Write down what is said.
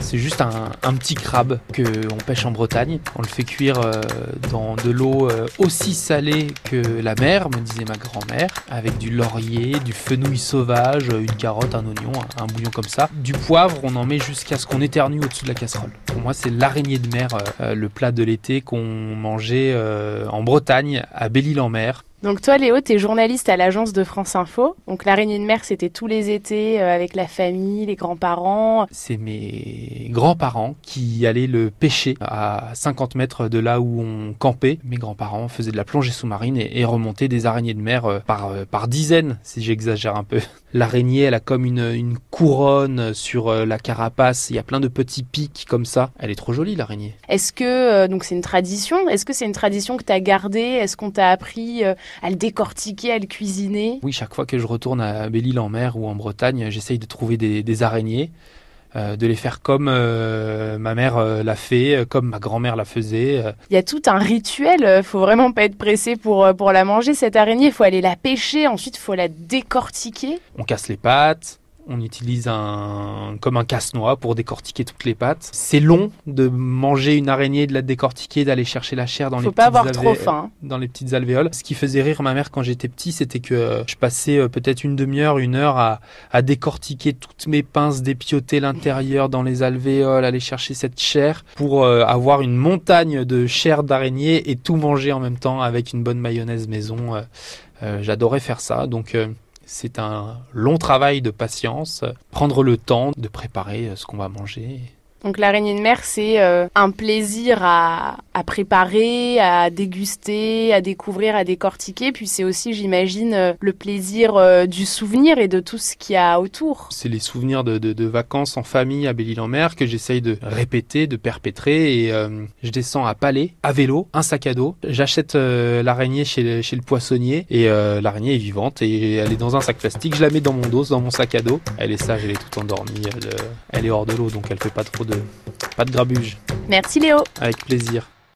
C'est juste un, un petit crabe qu'on pêche en Bretagne. On le fait cuire euh, dans de l'eau euh, aussi salée que la mer, me disait ma grand-mère, avec du laurier, du fenouil sauvage, une carotte, un oignon, un, bouillon comme ça. Du poivre, on en met jusqu'à ce qu'on éternue au-dessus de la casserole. Pour moi, c'est l'araignée de mer, euh, le plat de l'été qu'on mangeait en Bretagne, à Belle-Île-en-Mer. Donc toi Léo, t'es journaliste à l'agence de France Info. Donc l'araignée de mer, c'était tous les étés euh, avec la famille, les grands-parents. C'est mes grands-parents qui allaient le pêcher à 50 mètres de là où on campait. Mes grands-parents faisaient de la plongée sous-marine et, remontaient des araignées de mer euh, par, euh, par dizaines, si j'exagère un peu. L'araignée, elle a comme une couronne sur euh, la carapace. Il y a plein de petits pics comme ça. Elle est trop jolie, l'araignée. Est-ce que euh, donc c'est une tradition Est-ce que c'est une tradition que t'as gardée? Est-ce qu'on t'a appris euh, à le décortiquer, à le cuisiner? Oui, chaque fois que je retourne à Belle-Île-en-Mer ou en Bretagne, j'essaye de trouver des, des araignées. euh, de les faire comme euh, ma mère euh, l'a fait, comme ma grand-mère la faisait. Il y a tout un rituel. Faut vraiment pas être pressé pour pour la manger cette araignée. Il faut aller la pêcher. Ensuite, il faut la décortiquer. On casse les pattes, on utilise un comme un casse-noix pour décortiquer toutes les pattes. C'est long de manger une araignée, de la décortiquer, d'aller chercher la chair dans Faut les pas petites avoir trop faim. dans les petites alvéoles. Ce qui faisait rire ma mère quand j'étais petit, c'était que euh, je passais euh, peut-être une demi-heure, une heure à, à décortiquer toutes mes pinces, dépioter l'intérieur dans les alvéoles, aller chercher cette chair pour euh, avoir une montagne de chair d'araignée et tout manger en même temps avec une bonne mayonnaise maison. Euh, euh, J'adorais faire ça, donc c'est un long travail de patience, prendre le temps de préparer euh, ce qu'on va manger. Donc l'araignée de mer, c'est euh, un plaisir à, préparer, à déguster, à découvrir, à décortiquer. Puis c'est aussi, j'imagine, euh, le plaisir euh, du souvenir et de tout ce qu'il y a autour. C'est les souvenirs de, vacances en famille à Belle-Île-en-Mer que j'essaye de répéter, de perpétrer. Et je descends à Palais, à vélo, un sac à dos. J'achète l'araignée chez le, poissonnier et l'araignée est vivante et elle est dans un sac plastique. Je la mets dans mon dos, dans mon sac à dos. Elle est sage, elle est toute endormie. Elle, elle est hors de l'eau donc elle fait pas trop de pas de grabuge. Merci Léo Avec plaisir.